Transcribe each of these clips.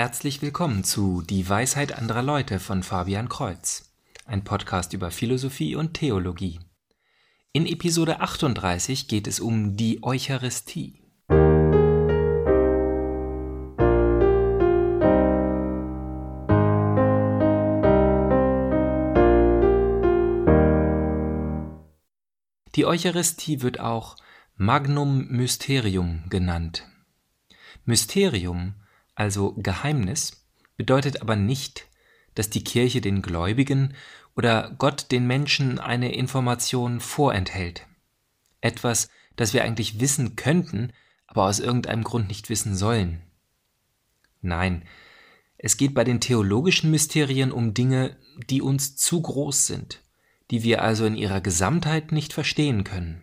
Herzlich willkommen zu Die Weisheit anderer Leute von Fabian Kreuz, ein Podcast über Philosophie und Theologie. In Episode 38 geht es um die Eucharistie. Die Eucharistie wird auch Magnum Mysterium genannt. Mysterium also Geheimnis, bedeutet aber nicht, dass die Kirche den Gläubigen oder Gott den Menschen eine Information vorenthält. Etwas, das wir eigentlich wissen könnten, aber aus irgendeinem Grund nicht wissen sollen. Nein, es geht bei den theologischen Mysterien um Dinge, die uns zu groß sind, die wir also in ihrer Gesamtheit nicht verstehen können.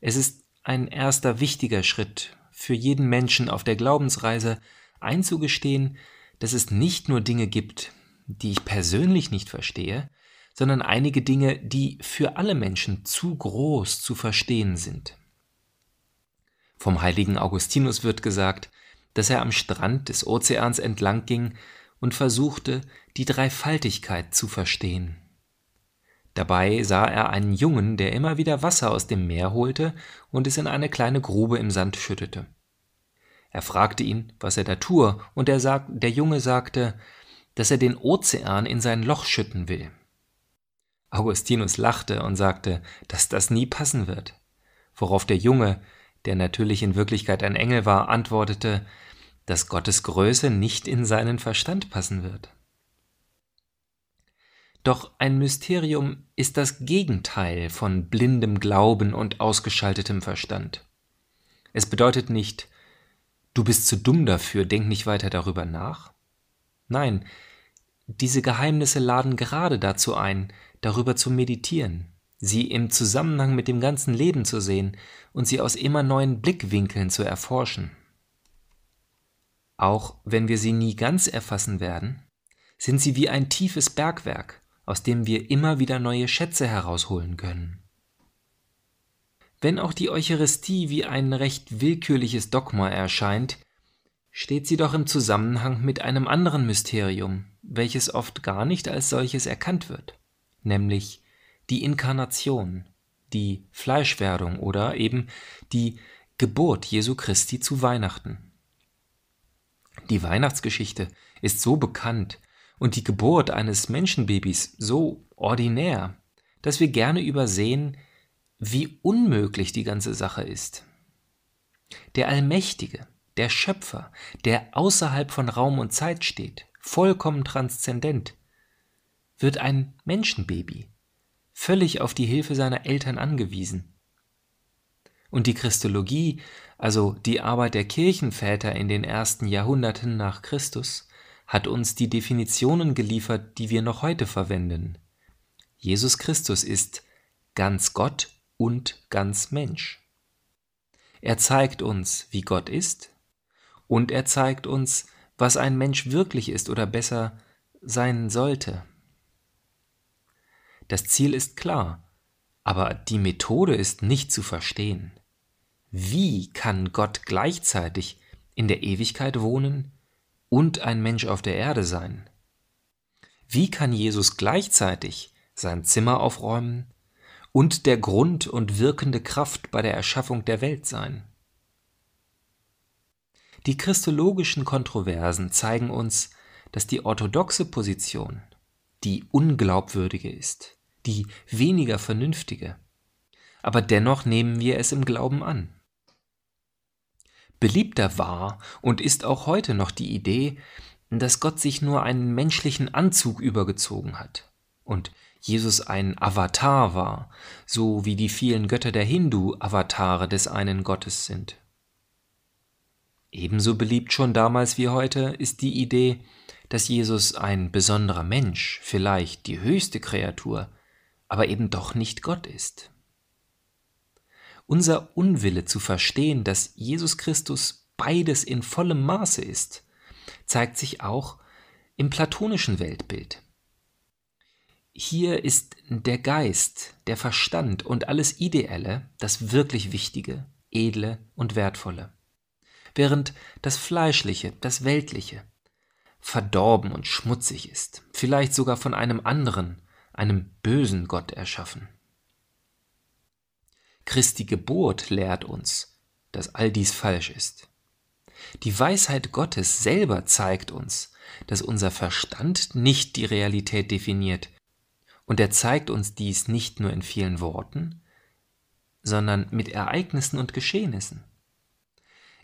Es ist ein erster wichtiger Schritt für jeden Menschen auf der Glaubensreise einzugestehen, dass es nicht nur Dinge gibt, die ich persönlich nicht verstehe, sondern einige Dinge, die für alle Menschen zu groß zu verstehen sind. Vom heiligen Augustinus wird gesagt, dass er am Strand des Ozeans entlang ging und versuchte, die Dreifaltigkeit zu verstehen. Dabei sah er einen Jungen, der immer wieder Wasser aus dem Meer holte und es in eine kleine Grube im Sand schüttete. Er fragte ihn, was er da tue, und der, sag, der Junge sagte, dass er den Ozean in sein Loch schütten will. Augustinus lachte und sagte, dass das nie passen wird, worauf der Junge, der natürlich in Wirklichkeit ein Engel war, antwortete, dass Gottes Größe nicht in seinen Verstand passen wird. Doch ein Mysterium ist das Gegenteil von blindem Glauben und ausgeschaltetem Verstand. Es bedeutet nicht, du bist zu dumm dafür, denk nicht weiter darüber nach. Nein, diese Geheimnisse laden gerade dazu ein, darüber zu meditieren, sie im Zusammenhang mit dem ganzen Leben zu sehen und sie aus immer neuen Blickwinkeln zu erforschen. Auch wenn wir sie nie ganz erfassen werden, sind sie wie ein tiefes Bergwerk, aus dem wir immer wieder neue Schätze herausholen können. Wenn auch die Eucharistie wie ein recht willkürliches Dogma erscheint, steht sie doch im Zusammenhang mit einem anderen Mysterium, welches oft gar nicht als solches erkannt wird, nämlich die Inkarnation, die Fleischwerdung oder eben die Geburt Jesu Christi zu Weihnachten. Die Weihnachtsgeschichte ist so bekannt, und die Geburt eines Menschenbabys so ordinär, dass wir gerne übersehen, wie unmöglich die ganze Sache ist. Der Allmächtige, der Schöpfer, der außerhalb von Raum und Zeit steht, vollkommen transzendent, wird ein Menschenbaby, völlig auf die Hilfe seiner Eltern angewiesen. Und die Christologie, also die Arbeit der Kirchenväter in den ersten Jahrhunderten nach Christus, hat uns die Definitionen geliefert, die wir noch heute verwenden. Jesus Christus ist ganz Gott und ganz Mensch. Er zeigt uns, wie Gott ist, und er zeigt uns, was ein Mensch wirklich ist oder besser sein sollte. Das Ziel ist klar, aber die Methode ist nicht zu verstehen. Wie kann Gott gleichzeitig in der Ewigkeit wohnen und ein Mensch auf der Erde sein? Wie kann Jesus gleichzeitig sein Zimmer aufräumen und der Grund und wirkende Kraft bei der Erschaffung der Welt sein? Die christologischen Kontroversen zeigen uns, dass die orthodoxe Position die unglaubwürdige ist, die weniger vernünftige. Aber dennoch nehmen wir es im Glauben an. Beliebter war und ist auch heute noch die Idee, dass Gott sich nur einen menschlichen Anzug übergezogen hat und Jesus ein Avatar war, so wie die vielen Götter der Hindu Avatare des einen Gottes sind. Ebenso beliebt schon damals wie heute ist die Idee, dass Jesus ein besonderer Mensch, vielleicht die höchste Kreatur, aber eben doch nicht Gott ist. Unser Unwille zu verstehen, dass Jesus Christus beides in vollem Maße ist, zeigt sich auch im platonischen Weltbild. Hier ist der Geist, der Verstand und alles Ideelle das wirklich Wichtige, Edle und Wertvolle. während das Fleischliche, das Weltliche, verdorben und schmutzig ist, vielleicht sogar von einem anderen, einem bösen Gott erschaffen. Christi Geburt lehrt uns, dass all dies falsch ist. Die Weisheit Gottes selber zeigt uns, dass unser Verstand nicht die Realität definiert, und er zeigt uns dies nicht nur in vielen Worten, sondern mit Ereignissen und Geschehnissen.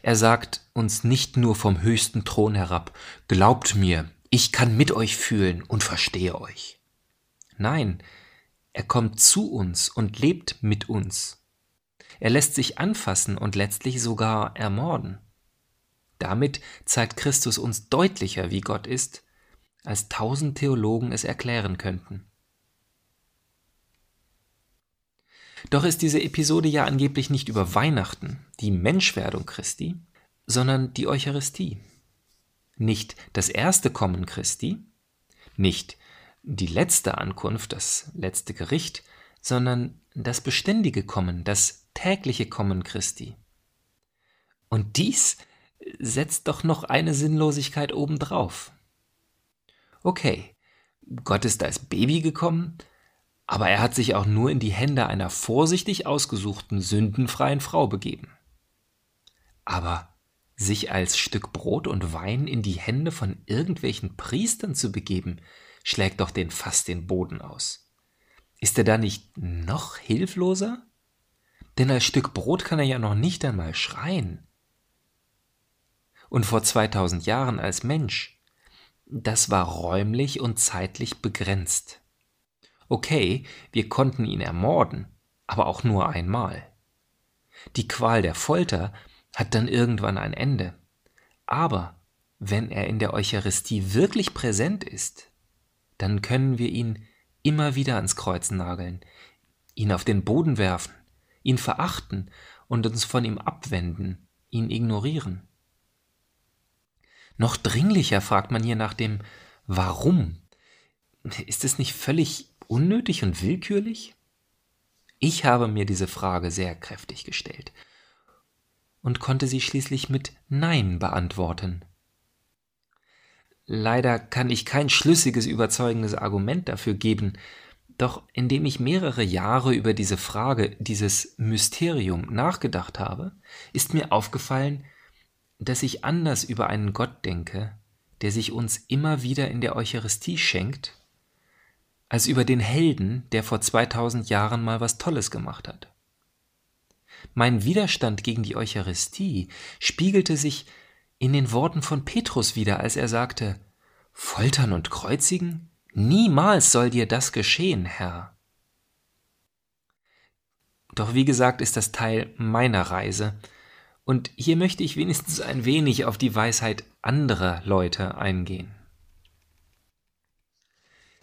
Er sagt uns nicht nur vom höchsten Thron herab, Glaubt mir, ich kann mit euch fühlen und verstehe euch. Nein, er kommt zu uns und lebt mit uns. Er lässt sich anfassen und letztlich sogar ermorden. Damit zeigt Christus uns deutlicher, wie Gott ist, als tausend Theologen es erklären könnten. Doch ist diese Episode ja angeblich nicht über Weihnachten, die Menschwerdung Christi, sondern die Eucharistie. Nicht das erste Kommen Christi, nicht die letzte Ankunft, das letzte Gericht, sondern das beständige Kommen, das tägliche Kommen Christi. Und dies setzt doch noch eine Sinnlosigkeit obendrauf. Okay, Gott ist als Baby gekommen, aber er hat sich auch nur in die Hände einer vorsichtig ausgesuchten, sündenfreien Frau begeben. Aber sich als Stück Brot und Wein in die Hände von irgendwelchen Priestern zu begeben, schlägt doch den fast den Boden aus. Ist er da nicht noch hilfloser? Denn als Stück Brot kann er ja noch nicht einmal schreien. Und vor 2000 Jahren als Mensch, das war räumlich und zeitlich begrenzt. Okay, wir konnten ihn ermorden, aber auch nur einmal. Die Qual der Folter hat dann irgendwann ein Ende. Aber wenn er in der Eucharistie wirklich präsent ist, dann können wir ihn immer wieder ans Kreuz nageln, ihn auf den Boden werfen, ihn verachten und uns von ihm abwenden, ihn ignorieren. Noch dringlicher fragt man hier nach dem Warum. Ist es nicht völlig unnötig und willkürlich? Ich habe mir diese Frage sehr kräftig gestellt und konnte sie schließlich mit Nein beantworten. Leider kann ich kein schlüssiges, überzeugendes Argument dafür geben, doch indem ich mehrere Jahre über diese Frage, dieses Mysterium nachgedacht habe, ist mir aufgefallen, dass ich anders über einen Gott denke, der sich uns immer wieder in der Eucharistie schenkt als über den Helden, der vor 2000 Jahren mal was Tolles gemacht hat. Mein Widerstand gegen die Eucharistie spiegelte sich in den Worten von Petrus wieder, als er sagte, Foltern und kreuzigen? Niemals soll dir das geschehen, Herr. Doch wie gesagt ist das Teil meiner Reise, und hier möchte ich wenigstens ein wenig auf die Weisheit anderer Leute eingehen.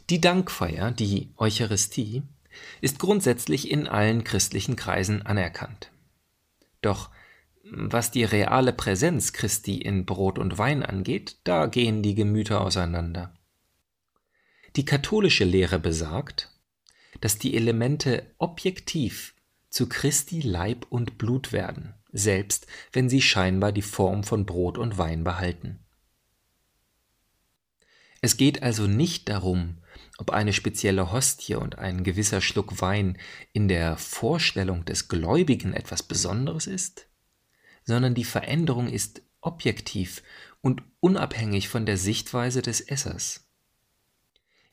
Die Dankfeier, die Eucharistie, ist grundsätzlich in allen christlichen Kreisen anerkannt. Doch was die reale Präsenz Christi in Brot und Wein angeht, da gehen die Gemüter auseinander. Die katholische Lehre besagt, dass die Elemente objektiv zu Christi Leib und Blut werden, selbst wenn sie scheinbar die Form von Brot und Wein behalten. Es geht also nicht darum, ob eine spezielle Hostie und ein gewisser Schluck Wein in der Vorstellung des Gläubigen etwas Besonderes ist, sondern die Veränderung ist objektiv und unabhängig von der Sichtweise des Essers.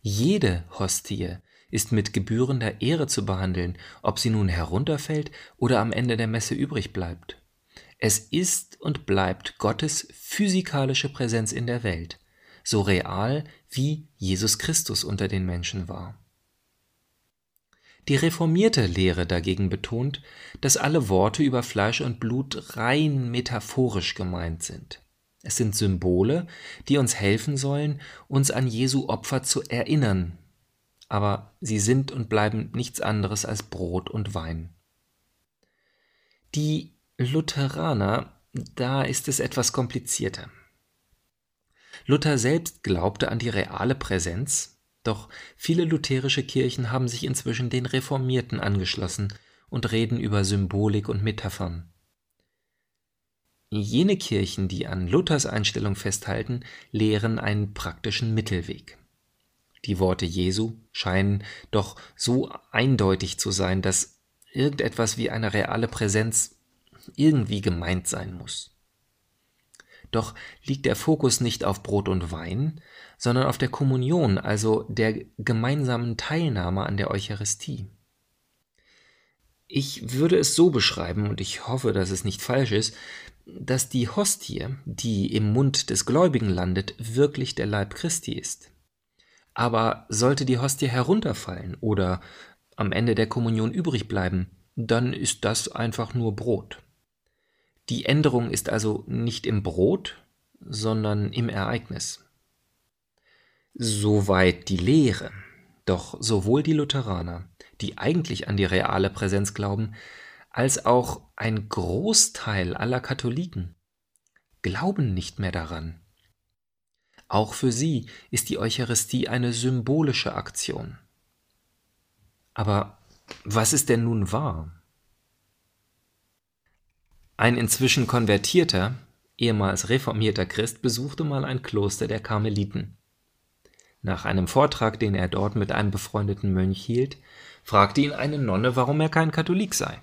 Jede Hostie ist mit gebührender Ehre zu behandeln, ob sie nun herunterfällt oder am Ende der Messe übrig bleibt. Es ist und bleibt Gottes physikalische Präsenz in der Welt, so real wie Jesus Christus unter den Menschen war. Die reformierte Lehre dagegen betont, dass alle Worte über Fleisch und Blut rein metaphorisch gemeint sind. Es sind Symbole, die uns helfen sollen, uns an Jesu Opfer zu erinnern, aber sie sind und bleiben nichts anderes als Brot und Wein. Die Lutheraner, da ist es etwas komplizierter. Luther selbst glaubte an die reale Präsenz, doch viele lutherische Kirchen haben sich inzwischen den Reformierten angeschlossen und reden über Symbolik und Metaphern. Jene Kirchen, die an Luthers Einstellung festhalten, lehren einen praktischen Mittelweg. Die Worte Jesu scheinen doch so eindeutig zu sein, dass irgendetwas wie eine reale Präsenz irgendwie gemeint sein muss. Doch liegt der Fokus nicht auf Brot und Wein, sondern auf der Kommunion, also der gemeinsamen Teilnahme an der Eucharistie. Ich würde es so beschreiben, und ich hoffe, dass es nicht falsch ist, dass die Hostie, die im Mund des Gläubigen landet, wirklich der Leib Christi ist. Aber sollte die Hostie herunterfallen oder am Ende der Kommunion übrig bleiben, dann ist das einfach nur Brot. Die Änderung ist also nicht im Brot, sondern im Ereignis. Soweit die Lehre. Doch sowohl die Lutheraner, die eigentlich an die reale Präsenz glauben, als auch ein Großteil aller Katholiken glauben nicht mehr daran. Auch für sie ist die Eucharistie eine symbolische Aktion. Aber was ist denn nun wahr? Ein inzwischen konvertierter, ehemals reformierter Christ besuchte mal ein Kloster der Karmeliten. Nach einem Vortrag, den er dort mit einem befreundeten Mönch hielt, fragte ihn eine Nonne, warum er kein Katholik sei.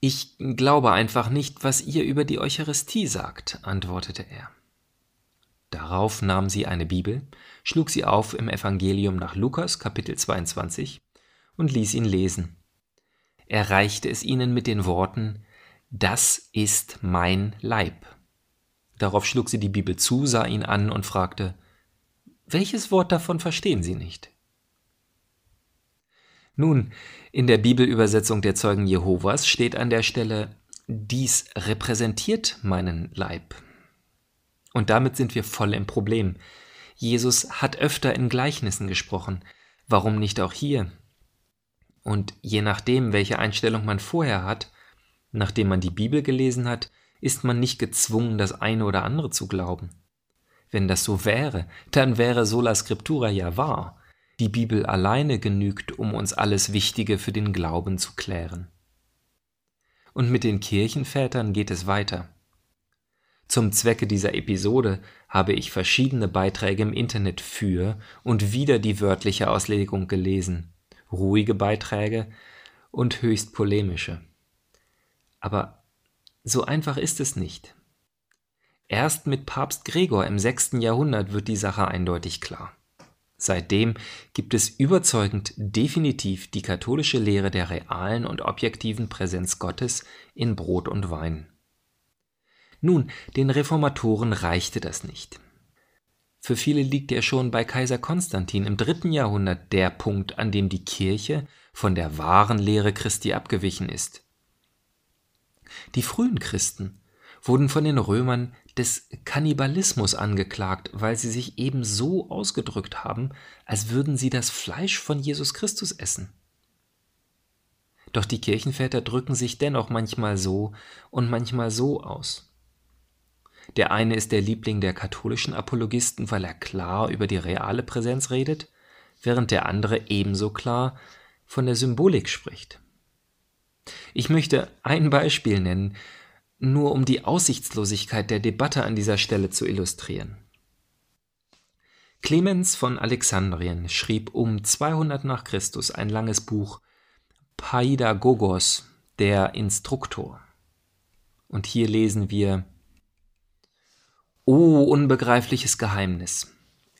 Ich glaube einfach nicht, was ihr über die Eucharistie sagt, antwortete er. Darauf nahm sie eine Bibel, schlug sie auf im Evangelium nach Lukas Kapitel 22 und ließ ihn lesen. Er reichte es ihnen mit den Worten das ist mein Leib. Darauf schlug sie die Bibel zu, sah ihn an und fragte, welches Wort davon verstehen Sie nicht? Nun, in der Bibelübersetzung der Zeugen Jehovas steht an der Stelle, dies repräsentiert meinen Leib. Und damit sind wir voll im Problem. Jesus hat öfter in Gleichnissen gesprochen. Warum nicht auch hier? Und je nachdem, welche Einstellung man vorher hat, Nachdem man die Bibel gelesen hat, ist man nicht gezwungen, das eine oder andere zu glauben. Wenn das so wäre, dann wäre sola scriptura ja wahr. Die Bibel alleine genügt, um uns alles Wichtige für den Glauben zu klären. Und mit den Kirchenvätern geht es weiter. Zum Zwecke dieser Episode habe ich verschiedene Beiträge im Internet für und wieder die wörtliche Auslegung gelesen, ruhige Beiträge und höchst polemische. Aber so einfach ist es nicht. Erst mit Papst Gregor im 6. Jahrhundert wird die Sache eindeutig klar. Seitdem gibt es überzeugend definitiv die katholische Lehre der realen und objektiven Präsenz Gottes in Brot und Wein. Nun, den Reformatoren reichte das nicht. Für viele liegt ja schon bei Kaiser Konstantin im dritten Jahrhundert der Punkt, an dem die Kirche von der wahren Lehre Christi abgewichen ist. Die frühen Christen wurden von den Römern des Kannibalismus angeklagt, weil sie sich eben so ausgedrückt haben, als würden sie das Fleisch von Jesus Christus essen. Doch die Kirchenväter drücken sich dennoch manchmal so und manchmal so aus. Der eine ist der Liebling der katholischen Apologisten, weil er klar über die reale Präsenz redet, während der andere ebenso klar von der Symbolik spricht. Ich möchte ein Beispiel nennen, nur um die Aussichtslosigkeit der Debatte an dieser Stelle zu illustrieren. Clemens von Alexandrien schrieb um 200 nach Christus ein langes Buch Paidagogos, der Instruktor. Und hier lesen wir O unbegreifliches Geheimnis!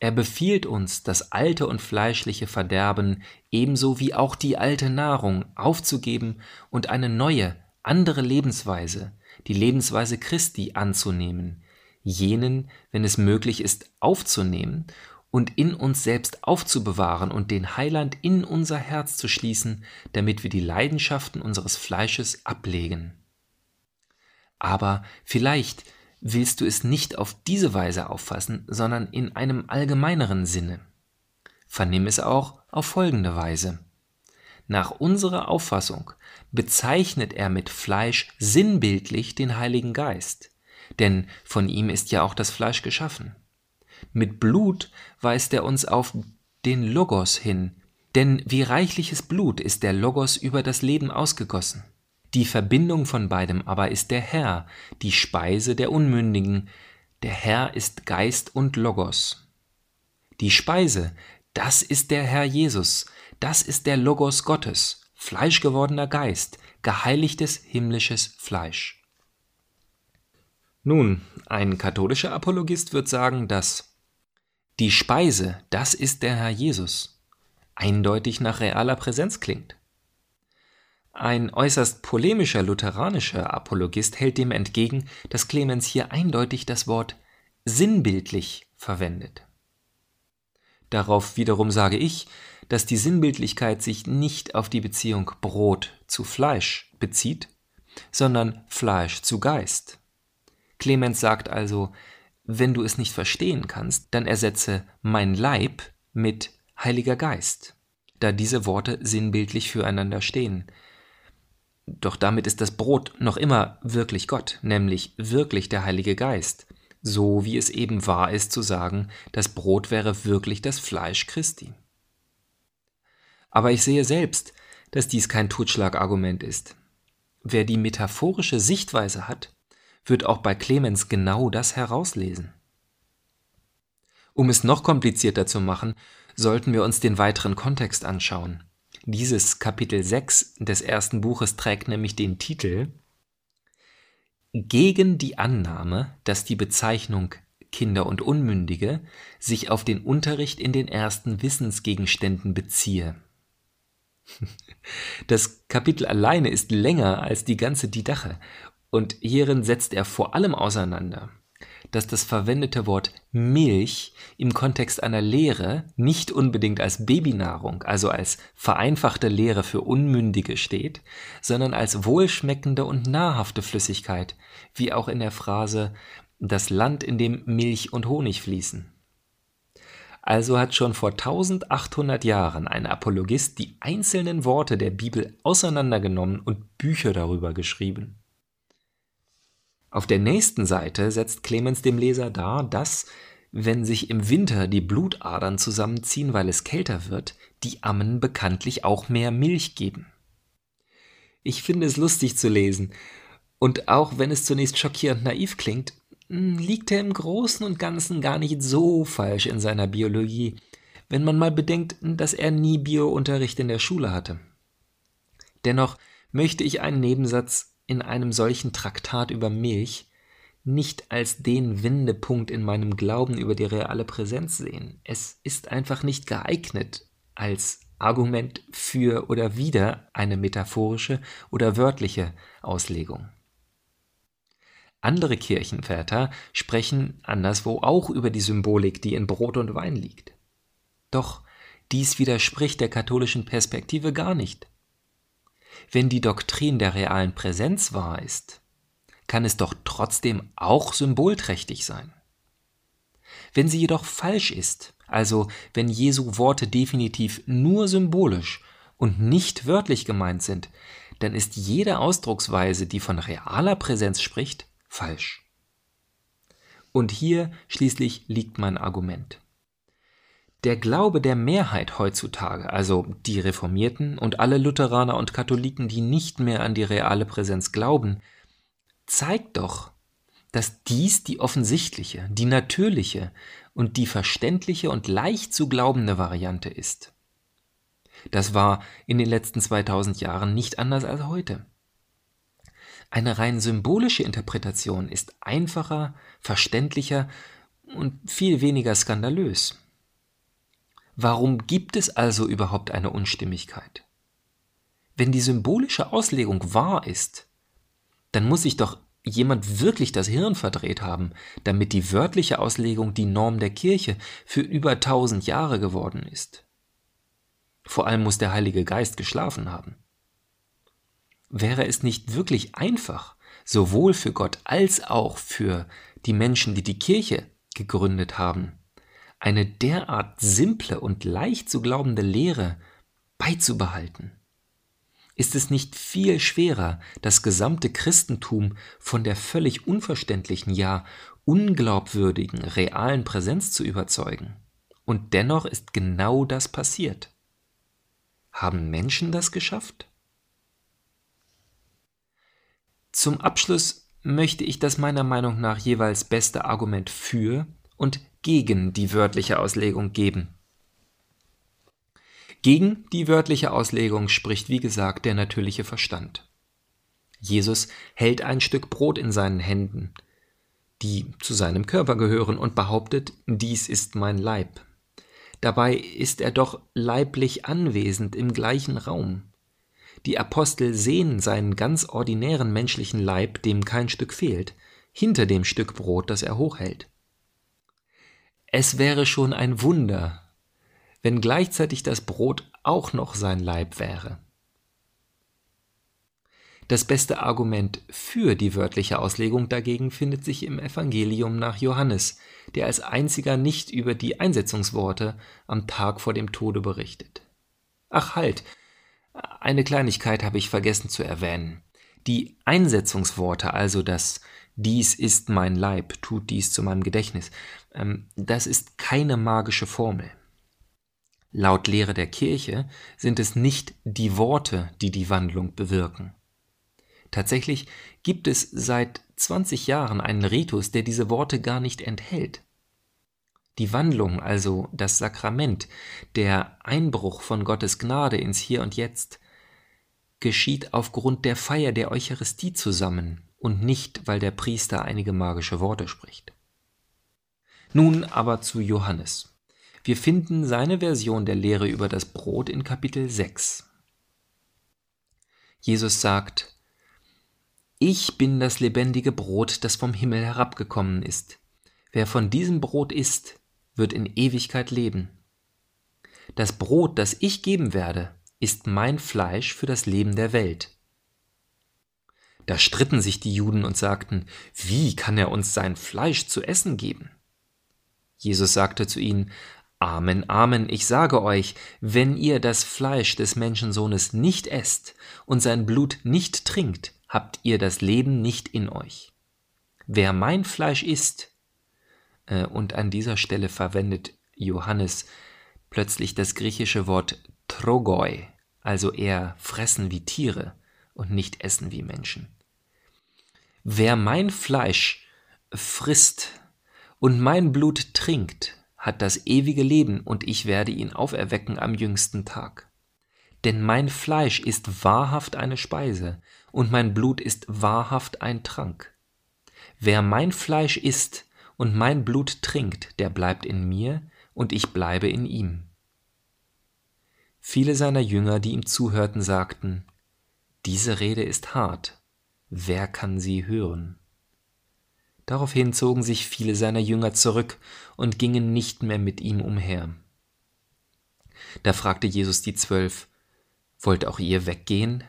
Er befiehlt uns, das alte und fleischliche Verderben ebenso wie auch die alte Nahrung aufzugeben und eine neue, andere Lebensweise, die Lebensweise Christi anzunehmen, jenen, wenn es möglich ist, aufzunehmen und in uns selbst aufzubewahren und den Heiland in unser Herz zu schließen, damit wir die Leidenschaften unseres Fleisches ablegen. Aber vielleicht willst du es nicht auf diese Weise auffassen, sondern in einem allgemeineren Sinne. Vernimm es auch auf folgende Weise. Nach unserer Auffassung bezeichnet er mit Fleisch sinnbildlich den Heiligen Geist, denn von ihm ist ja auch das Fleisch geschaffen. Mit Blut weist er uns auf den Logos hin, denn wie reichliches Blut ist der Logos über das Leben ausgegossen. Die Verbindung von beidem aber ist der Herr, die Speise der Unmündigen. Der Herr ist Geist und Logos. Die Speise, das ist der Herr Jesus, das ist der Logos Gottes, fleischgewordener Geist, geheiligtes himmlisches Fleisch. Nun, ein katholischer Apologist wird sagen, dass die Speise, das ist der Herr Jesus, eindeutig nach realer Präsenz klingt. Ein äußerst polemischer lutheranischer Apologist hält dem entgegen, dass Clemens hier eindeutig das Wort sinnbildlich verwendet. Darauf wiederum sage ich, dass die Sinnbildlichkeit sich nicht auf die Beziehung Brot zu Fleisch bezieht, sondern Fleisch zu Geist. Clemens sagt also, wenn du es nicht verstehen kannst, dann ersetze mein Leib mit Heiliger Geist, da diese Worte sinnbildlich füreinander stehen. Doch damit ist das Brot noch immer wirklich Gott, nämlich wirklich der Heilige Geist, so wie es eben wahr ist zu sagen, das Brot wäre wirklich das Fleisch Christi. Aber ich sehe selbst, dass dies kein Totschlagargument ist. Wer die metaphorische Sichtweise hat, wird auch bei Clemens genau das herauslesen. Um es noch komplizierter zu machen, sollten wir uns den weiteren Kontext anschauen. Dieses Kapitel 6 des ersten Buches trägt nämlich den Titel Gegen die Annahme, dass die Bezeichnung Kinder und Unmündige sich auf den Unterricht in den ersten Wissensgegenständen beziehe. Das Kapitel alleine ist länger als die ganze Didache und hierin setzt er vor allem auseinander, dass das verwendete Wort Milch im Kontext einer Lehre nicht unbedingt als Babynahrung, also als vereinfachte Lehre für Unmündige steht, sondern als wohlschmeckende und nahrhafte Flüssigkeit, wie auch in der Phrase das Land, in dem Milch und Honig fließen. Also hat schon vor 1800 Jahren ein Apologist die einzelnen Worte der Bibel auseinandergenommen und Bücher darüber geschrieben. Auf der nächsten Seite setzt Clemens dem Leser dar, dass, wenn sich im Winter die Blutadern zusammenziehen, weil es kälter wird, die Ammen bekanntlich auch mehr Milch geben. Ich finde es lustig zu lesen, und auch wenn es zunächst schockierend naiv klingt, liegt er im Großen und Ganzen gar nicht so falsch in seiner Biologie, wenn man mal bedenkt, dass er nie Biounterricht in der Schule hatte. Dennoch möchte ich einen Nebensatz in einem solchen Traktat über Milch nicht als den Wendepunkt in meinem Glauben über die reale Präsenz sehen. Es ist einfach nicht geeignet als Argument für oder wider eine metaphorische oder wörtliche Auslegung. Andere Kirchenväter sprechen anderswo auch über die Symbolik, die in Brot und Wein liegt. Doch dies widerspricht der katholischen Perspektive gar nicht. Wenn die Doktrin der realen Präsenz wahr ist, kann es doch trotzdem auch symbolträchtig sein. Wenn sie jedoch falsch ist, also wenn Jesu Worte definitiv nur symbolisch und nicht wörtlich gemeint sind, dann ist jede Ausdrucksweise, die von realer Präsenz spricht, falsch. Und hier schließlich liegt mein Argument. Der Glaube der Mehrheit heutzutage, also die Reformierten und alle Lutheraner und Katholiken, die nicht mehr an die reale Präsenz glauben, zeigt doch, dass dies die offensichtliche, die natürliche und die verständliche und leicht zu glaubende Variante ist. Das war in den letzten 2000 Jahren nicht anders als heute. Eine rein symbolische Interpretation ist einfacher, verständlicher und viel weniger skandalös. Warum gibt es also überhaupt eine Unstimmigkeit? Wenn die symbolische Auslegung wahr ist, dann muss sich doch jemand wirklich das Hirn verdreht haben, damit die wörtliche Auslegung die Norm der Kirche für über tausend Jahre geworden ist. Vor allem muss der Heilige Geist geschlafen haben. Wäre es nicht wirklich einfach, sowohl für Gott als auch für die Menschen, die die Kirche gegründet haben, eine derart simple und leicht zu glaubende Lehre beizubehalten? Ist es nicht viel schwerer, das gesamte Christentum von der völlig unverständlichen, ja unglaubwürdigen, realen Präsenz zu überzeugen? Und dennoch ist genau das passiert. Haben Menschen das geschafft? Zum Abschluss möchte ich das meiner Meinung nach jeweils beste Argument für und gegen die wörtliche Auslegung geben. Gegen die wörtliche Auslegung spricht wie gesagt der natürliche Verstand. Jesus hält ein Stück Brot in seinen Händen, die zu seinem Körper gehören, und behauptet, dies ist mein Leib. Dabei ist er doch leiblich anwesend im gleichen Raum. Die Apostel sehen seinen ganz ordinären menschlichen Leib, dem kein Stück fehlt, hinter dem Stück Brot, das er hochhält. Es wäre schon ein Wunder, wenn gleichzeitig das Brot auch noch sein Leib wäre. Das beste Argument für die wörtliche Auslegung dagegen findet sich im Evangelium nach Johannes, der als einziger nicht über die Einsetzungsworte am Tag vor dem Tode berichtet. Ach halt, eine Kleinigkeit habe ich vergessen zu erwähnen. Die Einsetzungsworte, also das Dies ist mein Leib, tut dies zu meinem Gedächtnis, ähm, das ist keine magische Formel. Laut Lehre der Kirche sind es nicht die Worte, die die Wandlung bewirken. Tatsächlich gibt es seit 20 Jahren einen Ritus, der diese Worte gar nicht enthält. Die Wandlung, also das Sakrament, der Einbruch von Gottes Gnade ins Hier und Jetzt, geschieht aufgrund der Feier der Eucharistie zusammen und nicht, weil der Priester einige magische Worte spricht. Nun aber zu Johannes. Wir finden seine Version der Lehre über das Brot in Kapitel 6. Jesus sagt, ich bin das lebendige Brot, das vom Himmel herabgekommen ist. Wer von diesem Brot isst, wird in Ewigkeit leben. Das Brot, das ich geben werde, ist mein Fleisch für das Leben der Welt. Da stritten sich die Juden und sagten, wie kann er uns sein Fleisch zu essen geben? Jesus sagte zu ihnen, Amen, Amen, ich sage euch, wenn ihr das Fleisch des Menschensohnes nicht esst und sein Blut nicht trinkt, habt ihr das Leben nicht in euch. Wer mein Fleisch isst, und an dieser Stelle verwendet Johannes plötzlich das griechische Wort trogoi, also eher fressen wie Tiere und nicht essen wie Menschen. Wer mein Fleisch frisst und mein Blut trinkt, hat das ewige Leben und ich werde ihn auferwecken am jüngsten Tag. Denn mein Fleisch ist wahrhaft eine Speise und mein Blut ist wahrhaft ein Trank. Wer mein Fleisch isst und mein Blut trinkt, der bleibt in mir und ich bleibe in ihm. Viele seiner Jünger, die ihm zuhörten, sagten, diese Rede ist hart, wer kann sie hören? Daraufhin zogen sich viele seiner Jünger zurück und gingen nicht mehr mit ihm umher. Da fragte Jesus die Zwölf, Wollt auch ihr weggehen?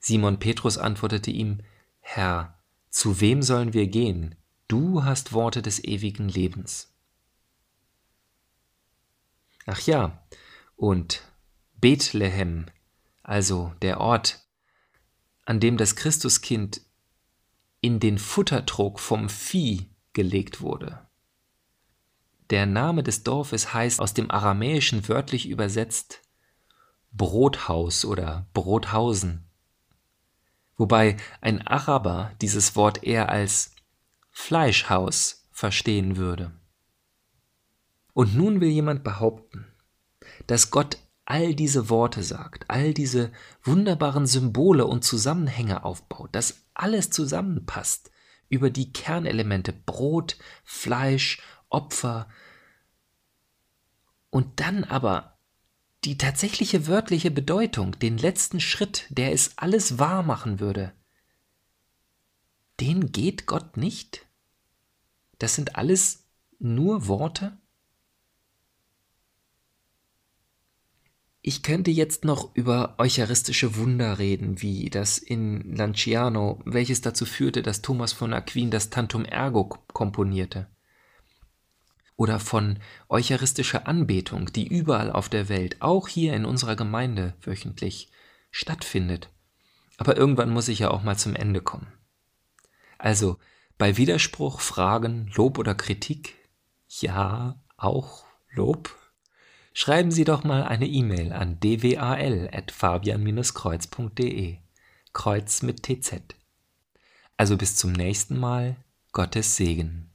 Simon Petrus antwortete ihm, Herr, zu wem sollen wir gehen? Du hast Worte des ewigen Lebens. Ach ja, und Bethlehem, also der Ort, an dem das Christuskind in den Futtertrog vom Vieh gelegt wurde. Der Name des Dorfes heißt aus dem Aramäischen wörtlich übersetzt Brothaus oder Brothausen, wobei ein Araber dieses Wort eher als Fleischhaus verstehen würde. Und nun will jemand behaupten, dass Gott all diese Worte sagt, all diese wunderbaren Symbole und Zusammenhänge aufbaut, dass alles zusammenpasst über die Kernelemente Brot, Fleisch, Opfer und dann aber die tatsächliche wörtliche Bedeutung, den letzten Schritt, der es alles wahr machen würde, den geht Gott nicht? Das sind alles nur Worte? Ich könnte jetzt noch über eucharistische Wunder reden, wie das in Lanciano, welches dazu führte, dass Thomas von Aquin das Tantum Ergo komponierte oder von eucharistischer Anbetung, die überall auf der Welt, auch hier in unserer Gemeinde wöchentlich stattfindet. Aber irgendwann muss ich ja auch mal zum Ende kommen. Also bei Widerspruch, Fragen, Lob oder Kritik, ja, auch Lob, schreiben Sie doch mal eine E-Mail an dwal.fabian-kreuz.de. Kreuz mit TZ. Also bis zum nächsten Mal, Gottes Segen.